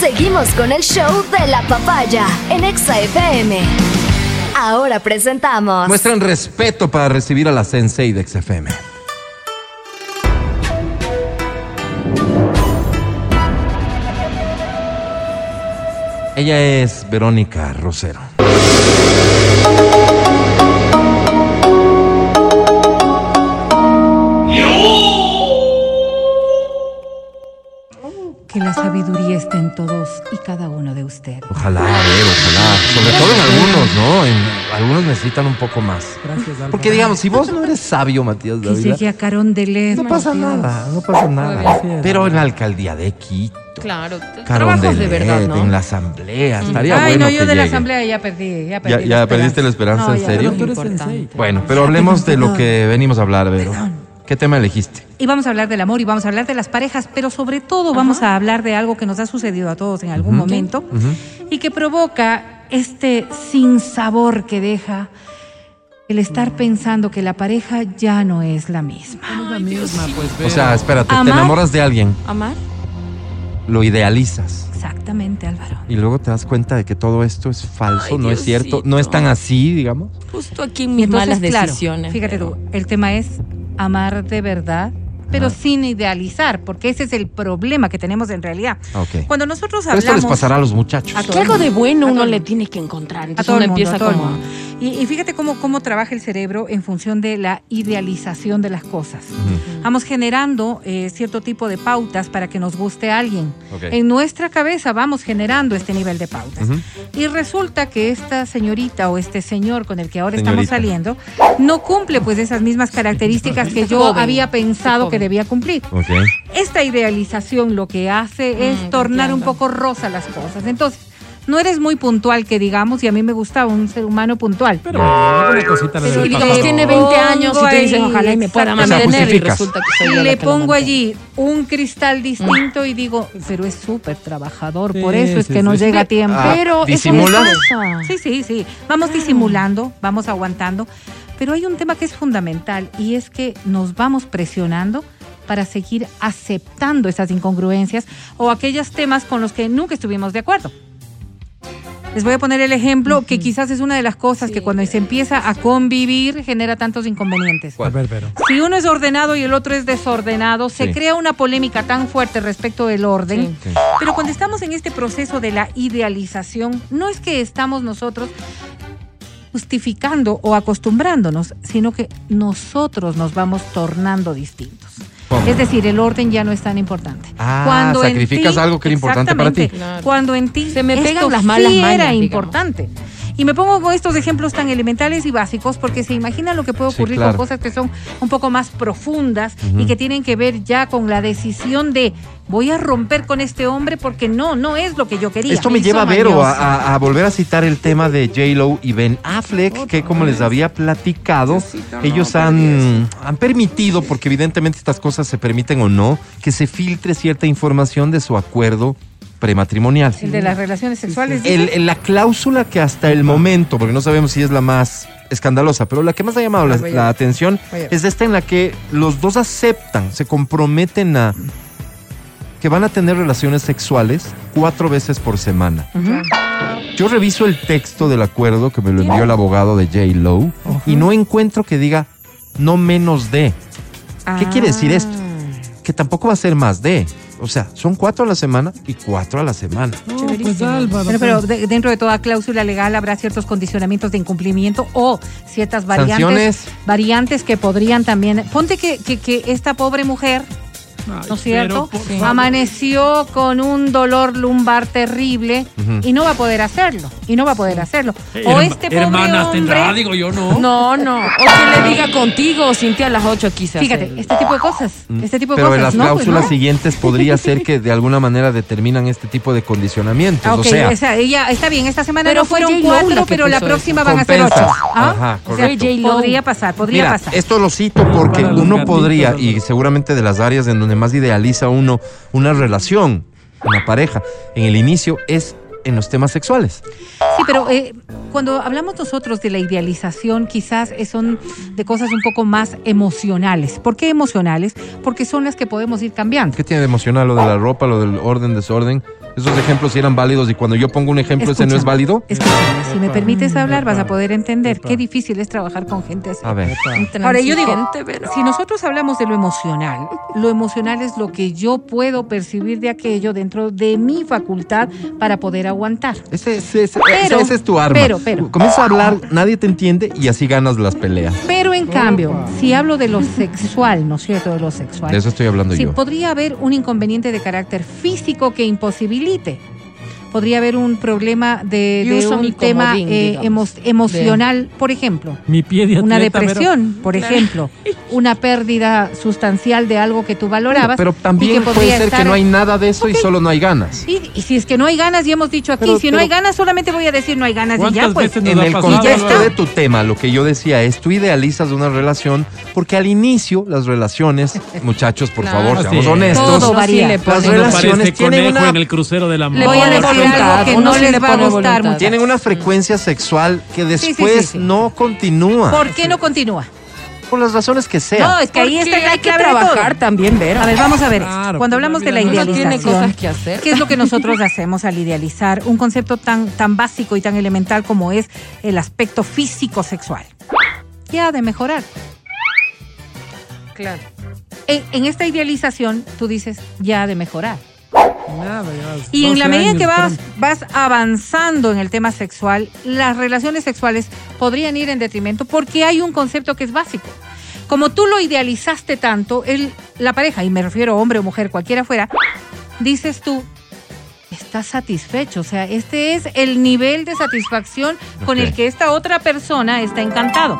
Seguimos con el show de la papaya en Exa. Ahora presentamos. Muestran respeto para recibir a la Sensei de XFM. Ella es Verónica Rosero. Que la sabiduría esté en todos y cada uno de ustedes. Ojalá, a ver, ojalá. Sobre todo en algunos, ¿no? En algunos necesitan un poco más. Porque digamos, si vos no eres sabio, Matías Que Dávila, a Carón de Led. no pasa nada, no pasa nada. Pero en la alcaldía de Quito, Claro, Carón trabajos de Carondelet, verdad, ¿no? en la asamblea, estaría Ay, bueno no, yo que de la llegue. asamblea ya perdí. Ya, ¿Ya, perdí ya perdiste la esperanza, No, en ya, serio? no, Importante. Bueno, pero hablemos de lo que venimos a hablar, Vero. ¿Qué tema elegiste? Y vamos a hablar del amor y vamos a hablar de las parejas, pero sobre todo vamos a hablar de algo que nos ha sucedido a todos en algún momento y que provoca este sinsabor que deja el estar pensando que la pareja ya no es la misma. O sea, espérate, te enamoras de alguien, ¿Amar? lo idealizas Exactamente, Álvaro. y luego te das cuenta de que todo esto es falso, Ay, no es cierto, no es tan así, digamos. Justo aquí mis entonces, malas claro, decisiones. fíjate pero- tú, el tema es amar de verdad, pero sin idealizar, porque ese es el problema que tenemos en realidad. Ok. Cuando nosotros Pero hablamos esto les pasará a los muchachos. A algo de bueno uno le tiene que a encontrar. Entonces todo uno el mundo, empieza a todo el como. mundo. Y, y fíjate cómo, cómo trabaja el cerebro en función de la idealización de las cosas. Vamos generando eh, cierto tipo de pautas para que nos guste a alguien. Ok. En nuestra cabeza vamos generando este nivel de pautas. Ujú. Y resulta que esta señorita o este señor con el que ahora estamos Señorita. saliendo no cumple pues esas mismas características que yo Joven, había pensado que. Debía cumplir. Ok. Esta idealización lo que hace es Mm, tornar un poco rosa las cosas. Entonces, no eres muy puntual, que digamos, y a mí me gusta un ser humano puntual. Pero alguna cosita Pero digamos, tiene 20 años y ahí, ojalá y me pueda mantener. Y resulta que soy Y le pongo allí un cristal distinto y digo, pero es súper trabajador, por Sí, eso es sí, que no sí. llega a tiempo. Ah, Pero eso ¿disimulas? les pasa. Sí, sí, sí. Vamos disimulando, vamos aguantando. Pero hay un tema que es fundamental y es que nos vamos presionando para seguir aceptando esas incongruencias o aquellos temas con los que nunca estuvimos de acuerdo. Les voy a poner el ejemplo que quizás es una de las cosas Sí. que cuando se empieza a convivir genera tantos inconvenientes. A ver, pero. Si uno es ordenado y el otro es desordenado, se Sí. crea una polémica tan fuerte respecto del orden. Sí. Pero cuando estamos en este proceso de la idealización, no es que estamos nosotros justificando o acostumbrándonos, sino que nosotros nos vamos tornando distintos. ¿Cómo? Es decir, el orden ya no es tan importante. Ah, en sacrificas algo que era importante para ti. Claro. Cuando en ti Se me pegan las malas sí era mañas, digamos. importante. Y me pongo con estos ejemplos tan elementales y básicos porque se imaginan lo que puede Sí, ocurrir claro. con cosas que son un poco más profundas y que tienen que ver ya con la decisión de voy a romper con este hombre porque no, no es lo que yo quería. Esto me lleva, Vero, a, a- a volver a citar el tema de J-Lo y Ben Affleck, que como les había platicado, ellos han, han permitido, porque evidentemente estas cosas se permiten o no, que se filtre cierta información de su acuerdo prematrimonial. El de las relaciones sexuales. El- la cláusula que hasta el momento, porque no sabemos si es la más escandalosa, pero la que más ha llamado la, la atención es esta en la que los dos aceptan, se comprometen a que van a tener relaciones sexuales cuatro veces por semana. Yo reviso el texto del acuerdo que me lo envió el abogado de J. Lowe y no encuentro que diga no menos de. ¿Qué quiere decir esto? Que tampoco va a ser más de. O sea, son cuatro a la semana y cuatro a la semana. No, pues Álvaro. Pero de- dentro de toda cláusula legal habrá ciertos condicionamientos de incumplimiento o ciertas variantes, Sanciones. variantes que podrían también. Ponte que, que, que esta pobre mujer, Ay, ¿no es cierto? pero. Amaneció con un dolor lumbar terrible y no va a poder hacerlo. Y no va a poder hacerlo. Eh, o este pobre Hermanas hombre. tendrá, digo yo, no. No, no. O que le diga contigo, Cintia, a las 8 quizás. Fíjate, este tipo de cosas. Este tipo de Mm. Pero cosas. en las ¿no? Pues, cláusulas ¿no? siguientes podría ser que de alguna manera determinan este tipo de condicionamientos. Ah, o sea, ella está bien, esta semana Pero no fue fueron cuatro, pero la próxima eso. van a ser ocho. ¿Ah? Ajá, O sea, correcto. Podría pasar, podría Mira, pasar. esto lo cito porque uno podría, y seguramente de las áreas en donde más idealiza uno una relación, una pareja, en el inicio es en los temas sexuales. Sí, pero eh, cuando hablamos nosotros de la idealización, quizás son de cosas un poco más emocionales. ¿Por qué emocionales? Porque son las que podemos ir cambiando. ¿Qué tiene de emocional lo de la ropa, lo del orden, desorden? Esos ejemplos sí eran válidos y cuando yo pongo un ejemplo, ese no es válido. Escúchame, si me permites hablar, vas a poder entender qué difícil es trabajar con gente así. A ver. Ahora yo digo, si nosotros hablamos de lo emocional, lo emocional es lo que yo puedo percibir de aquello dentro de mi facultad para poder aguantar. Ese, ese- ese- Pero- ese es tu arma. pero, pero. Comienza a hablar, nadie te entiende y así ganas las peleas. Pero en cambio, si hablo de lo sexual, ¿no es cierto? De lo sexual. De eso estoy hablando Sí, yo. podría haber un inconveniente de carácter físico que imposibilite. Podría haber un problema de, Y de uso un tema eh, emo- emocional, por ejemplo. Mi pie de Una atleta, pero- depresión, por ejemplo. Una pérdida sustancial de algo que tú valorabas. Pero y también puede ser que no hay nada de eso y solo no hay ganas. Y, y si es que no hay ganas, ya hemos dicho aquí, Pero- si no hay ganas, solamente voy a decir no hay ganas y ¿Cuántas ya, pues. En el contexto de tu tema, lo que yo decía es, tú idealizas una relación porque al inicio las relaciones, muchachos, por Claro. favor, seamos es. honestos, Todo varía. Las relaciones tienen una- en el crucero del amor. Le voy a voluntad, algo que no sí les le va a gustar, voluntad. tienen una frecuencia sexual que sí, después sí. no continúa. ¿Por qué no continúa? Por las razones que No, sean. es que ahí está la hay que trabajar todo. también, ver. A ver, vamos a ver. Claro, Cuando pues, hablamos la de la no- Uno tiene idealización, cosas que hacer. ¿qué es lo que nosotros hacemos al idealizar un concepto tan, tan básico y tan elemental como es el aspecto físico sexual? Ya de mejorar. Claro. En, en esta idealización, tú dices, ya de mejorar. Nada, ya, Y en 12 la medida años, que vas, vas avanzando en el tema sexual, las relaciones sexuales podrían ir en detrimento porque hay un concepto que es básico. Como tú lo idealizaste tanto, el, la pareja, y me refiero hombre o mujer, cualquiera fuera, dices tú, estás satisfecho. O sea, este es el nivel de satisfacción con el que esta otra persona está encantado.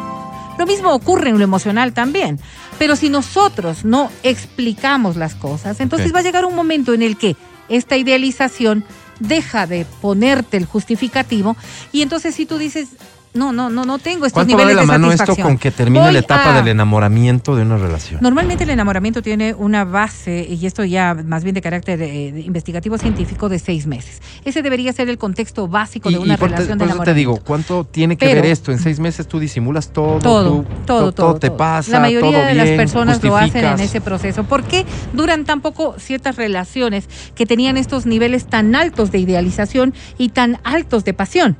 Lo mismo ocurre en lo emocional también. Pero si nosotros no explicamos las cosas, entonces va a llegar un momento en el que esta idealización deja de ponerte el justificativo. Y entonces si tú dices, no, no, no, no tengo estos ¿Cuánto va niveles de la de mano esto con que termine Voy la etapa a- del enamoramiento de una relación? Normalmente el enamoramiento tiene una base, y esto ya más bien de carácter eh, de investigativo científico, de seis meses. Ese debería ser el contexto básico Y, de una y por, te, relación de por eso te digo, ¿cuánto tiene que Pero- ver esto? En seis meses tú disimulas todo, Todo, tú- todo, todo, te pasa, La mayoría todo de las personas lo hacen en ese proceso. ¿Por qué duran tan poco ciertas relaciones que tenían estos niveles tan altos de idealización y tan altos de pasión?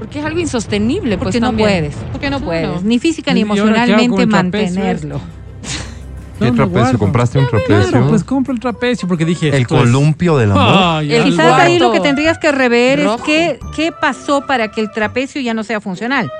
Porque es algo insostenible, pues Porque no también. puedes, porque no puedes, ni física ni ¿Y ahora qué hago con emocionalmente mantenerlo. ¿Qué ¿Dónde trapecio? ¿Compraste un trapecio? Claro, pues compro el trapecio porque dije. el esto es- columpio del amor. El algo- Quizás ahí lo que tendrías que rever rojo. es qué, qué pasó para que el trapecio ya no sea funcional.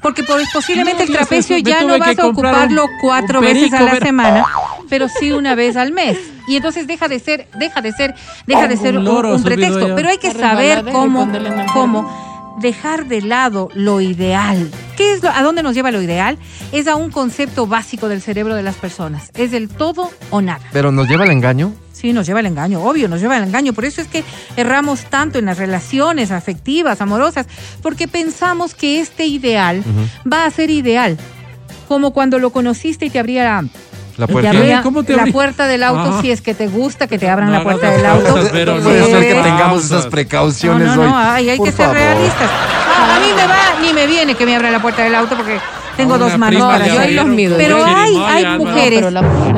Porque pues, posiblemente No, el trapecio ya no vas a ocuparlo un- cuatro un veces a la ver- semana, pero sí una vez al mes. Y entonces deja de ser, deja de ser, deja de Un ser un, un pretexto. Pero hay que saber cómo, cómo dejar de lado lo ideal. ¿Qué es lo- ¿A dónde nos lleva lo ideal? Es a un concepto básico del cerebro de las personas. Es el todo o nada. Pero nos lleva al engaño. Sí, nos lleva el engaño, obvio, nos lleva el engaño. Por eso es que erramos tanto en las relaciones afectivas, amorosas, porque pensamos que este ideal va a ser ideal. Como cuando lo conociste y te abría la, La te puerta. abría ¿Cómo te la abrí? puerta del auto Ajá. si es que te gusta que te abran No la puerta del auto. pero no ser que tengamos esas precauciones no, hoy. no, ay, hay Por que ser favor. realistas. Ah, a mí me va, ni me viene que me abra la puerta del auto porque tengo Una dos manos yo ahí los mido. Pero hay, hay ¿no? mujeres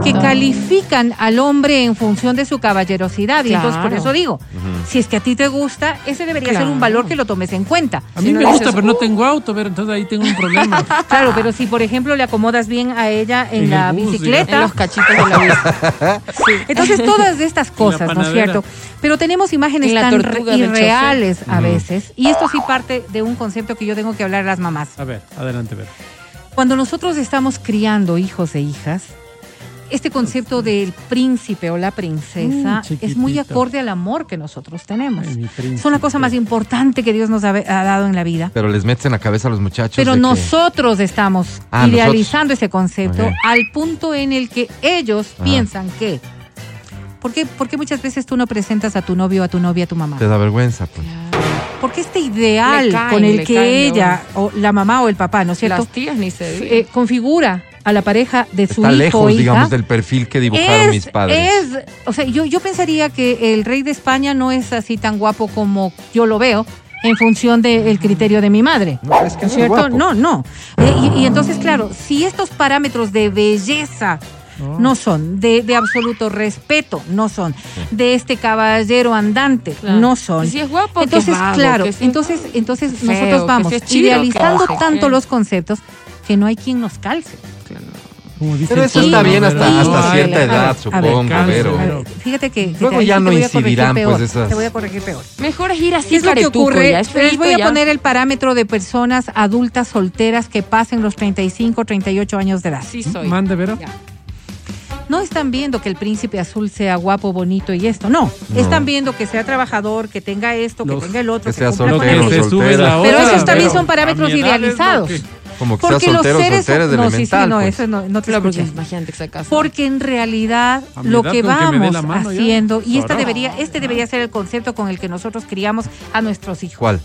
que califican al hombre en función de su caballerosidad. Y entonces por eso digo, si es que a ti te gusta, ese debería ser un valor que lo tomes en cuenta. A mí Si no me gusta, dices, pero no "Uh". tengo auto, pero entonces ahí tengo un problema. Claro, pero si por ejemplo le acomodas bien a ella en En la bus, bicicleta. En los cachitos de la vida. Entonces, todas estas cosas, ¿no es cierto? Pero tenemos imágenes tan irreales a veces. Y esto sí parte de un concepto que yo tengo que hablar a las mamás. A ver, adelante, ver. Cuando nosotros estamos criando hijos e hijas, este concepto del príncipe o la princesa Mm, es muy acorde al amor que nosotros tenemos. Ay, Es una cosa más importante que Dios nos ha, ha dado en la vida. Pero les metes en la cabeza a los muchachos. Pero de que- nosotros estamos Ah, idealizando ese concepto al punto en el que ellos Ajá. piensan que. ¿Por qué, por qué muchas veces tú no presentas a tu novio o a tu novia a tu mamá? Te da vergüenza, pues. Porque este ideal caen, con el que ella, o la mamá o el papá, ¿no es cierto? Las tías ni se. Eh, configura a la pareja de su Está hijo o lejos, hija. digamos, del perfil que dibujaron es, mis padres. es- o sea, yo, yo pensaría que el rey de España no es así tan guapo como yo lo veo en función del criterio de mi madre. No, es que ¿No cierto? guapo. No, no. Eh, y, y entonces, claro, si estos parámetros de belleza no son. De, de absoluto respeto, no son. De este caballero andante, Claro. no son. Y si es guapo, entonces, es vago, claro, que si es entonces, entonces feo, nosotros vamos si es chido, idealizando tanto los conceptos que no hay quien nos calce. Como dice Pero eso está bien ¿verdad? hasta, hasta cierta ver, edad, supongo, pero... fíjate que, que Luego te- ya no voy a corregir incidirán, peor, pues, esas- Te voy a corregir peor. Mejor es ir así ¿Qué es lo que ocurre? ya, es Les voy a ya. poner el parámetro de personas adultas solteras que pasen los 35, 38 años de edad. Sí soy. Mande, Vero. Ya. No están viendo que el príncipe azul sea guapo, bonito y esto. No. No. Están viendo que sea trabajador, que tenga esto, que Los- tenga el otro, que sea que el soltero. Pero esos también son parámetros idealizados. Como que sea Porque los soltero, seres soltera es no, sí, sí, no, pues. eso no, no te Claro, porque escuché. imagínate que se casa. Porque en realidad lo que vamos ya. haciendo, y esta Ahora. debería, este debería ser el concepto con el que nosotros criamos a nuestros hijos. ¿Cuál?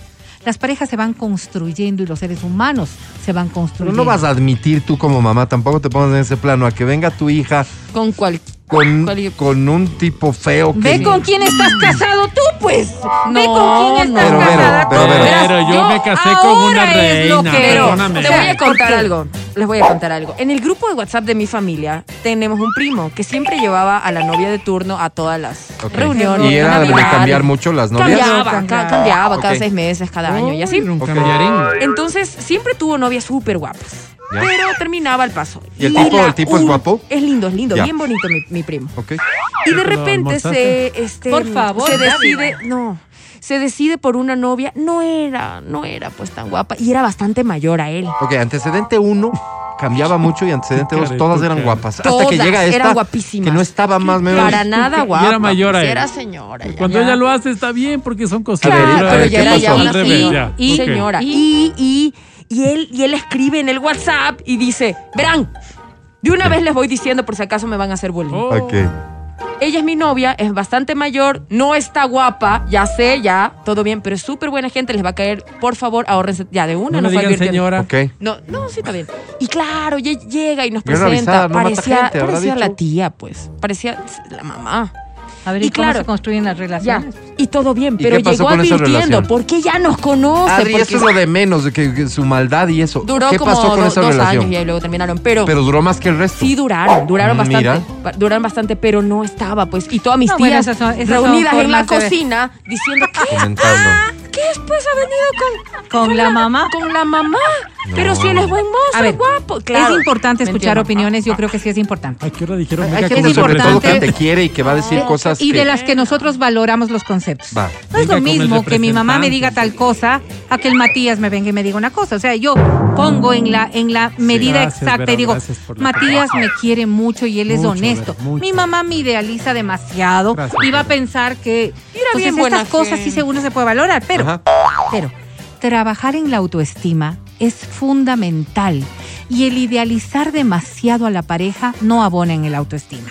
Las parejas se van construyendo y los seres humanos se van Pero construyendo. no vas a admitir tú como mamá, tampoco te pongas en ese plano, a que venga tu hija Con cual... con, Cual- con un tipo feo que... Ve con quién estás casado tú, pues. Ve No, con quién estás no. Pero, casada pero, pero, Verás, Pero yo me casé con una es lo reina, que- Pero perdóname. te voy a ¿Por contar algo. Les voy a contar algo. En el grupo de WhatsApp de mi familia tenemos un primo que siempre llevaba a la novia de turno a todas las Ok. reuniones. ¿Y era de cambiar mucho las novias? Cambiaba, ca- Cambiaba. cambiaba cada Ok. seis meses, cada año y así. Era un Ok. callarín. Entonces siempre tuvo novias súper guapas. Ya. Pero terminaba al paso. ¿Y el tipo- el tipo es guapo? Es lindo, es lindo, Ya. bien bonito mi, mi primo. Y de ¿Pero repente se, este, Por favor, se decide, no, se decide por una novia, no era, no era pues tan guapa y era bastante mayor a él. Ok, antecedente uno cambiaba mucho y antecedente dos todas eran guapas. Hasta que llega esta eran guapísimas. que no estaba más menos... Para nada Y guapa. era mayor a pues, él. Era señora. ya. Cuando Ya. ella lo hace está bien porque son cosas. Claro, pero ya ¿qué era ya una. Y, señora. Y, y, y él, y él escribe en el WhatsApp y dice, verán, de una vez les voy diciendo por si acaso me van a hacer bullying. Oh. Ok. Ella es mi novia, es bastante mayor, no está guapa, ya sé, ya, todo bien, pero es súper buena gente, les va a caer, por favor, ahórrense, ya de una, No nos digan señora. Ok. No, no, sí está bien. Y claro, lle- llega y nos presenta. avisada, no mata parecía gente, parecía dicho. la tía, pues. Parecía la mamá. A ver, Y ¿y cómo claro, se construyen las Ya. relaciones? Y todo bien, ¿Y pero llegó con esa advirtiendo relación? porque ya nos conoce. Adri, porque eso es lo de menos, de que, que su maldad y eso. duró ¿Qué como pasó con do- esa dos relación? años y ahí luego terminaron. Pero, Pero duró más que el resto. sí duraron, duraron bastante. mira. Duraron bastante, pero no estaba, pues. Y todas mis No, tías son- reunidas en la cocina diciendo, ¿qué? Comentando. ¿Qué después ha venido con, ¿Con la mamá? Con la mamá. No. Pero si él es buen mozo, A ver, guapo. Claro. es importante ¿Me escuchar entiendo? opiniones, yo creo que sí es importante. ¿A qué hora dijeron? Con es sobre todo que importante. te quiere y que va a decir cosas Y que... de las que nosotros valoramos los conceptos. Va. No es lo mismo que mi mamá me diga tal cosa a que el Matías me venga y me diga una cosa. O sea, yo pongo en la, en la medida Gracias, exacta Vera, y digo, Matías me quiere mucho y él es Mucho, honesto. Vera. Mi mamá me idealiza demasiado Gracias, y va a pensar que Era entonces bien buena estas cosas sí gente. se uno se puede valorar, pero Ajá. pero trabajar en la autoestima es fundamental y el idealizar demasiado a la pareja no abona en el autoestima.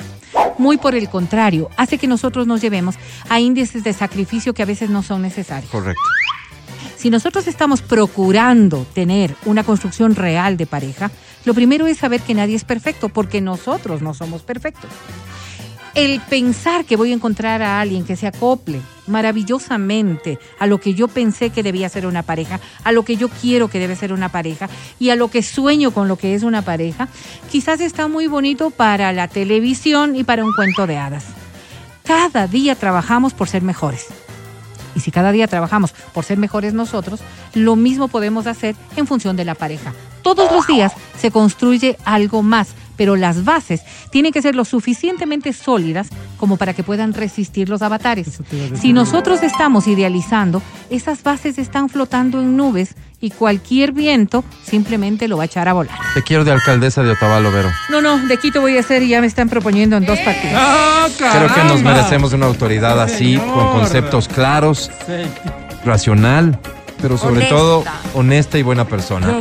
Muy por el contrario, hace que nosotros nos llevemos a índices de sacrificio que a veces no son necesarios. Correcto. Si nosotros estamos procurando tener una construcción real de pareja, lo primero es saber que nadie es perfecto, porque nosotros no somos perfectos. El pensar que voy a encontrar a alguien que se acople maravillosamente a lo que yo pensé que debía ser una pareja, a lo que yo quiero que debe ser una pareja y a lo que sueño con lo que es una pareja, quizás está muy bonito para la televisión y para un cuento de hadas. Cada día trabajamos por ser mejores. Y si cada día trabajamos por ser mejores nosotros, lo mismo podemos hacer en función de la pareja. Todos los días se construye algo más, pero las bases tienen que ser lo suficientemente sólidas como para que puedan resistir los avatares. Si nosotros estamos idealizando, esas bases están flotando en nubes y cualquier viento simplemente lo va a echar a volar. Te quiero de alcaldesa de Otavalo, Vero. No, no, de Quito voy a ser y ya me están proponiendo en dos partidos. ¡Ah, Creo que nos merecemos una autoridad así, con conceptos claros, Sí. racional, pero sobre Honesta. todo honesta y buena persona.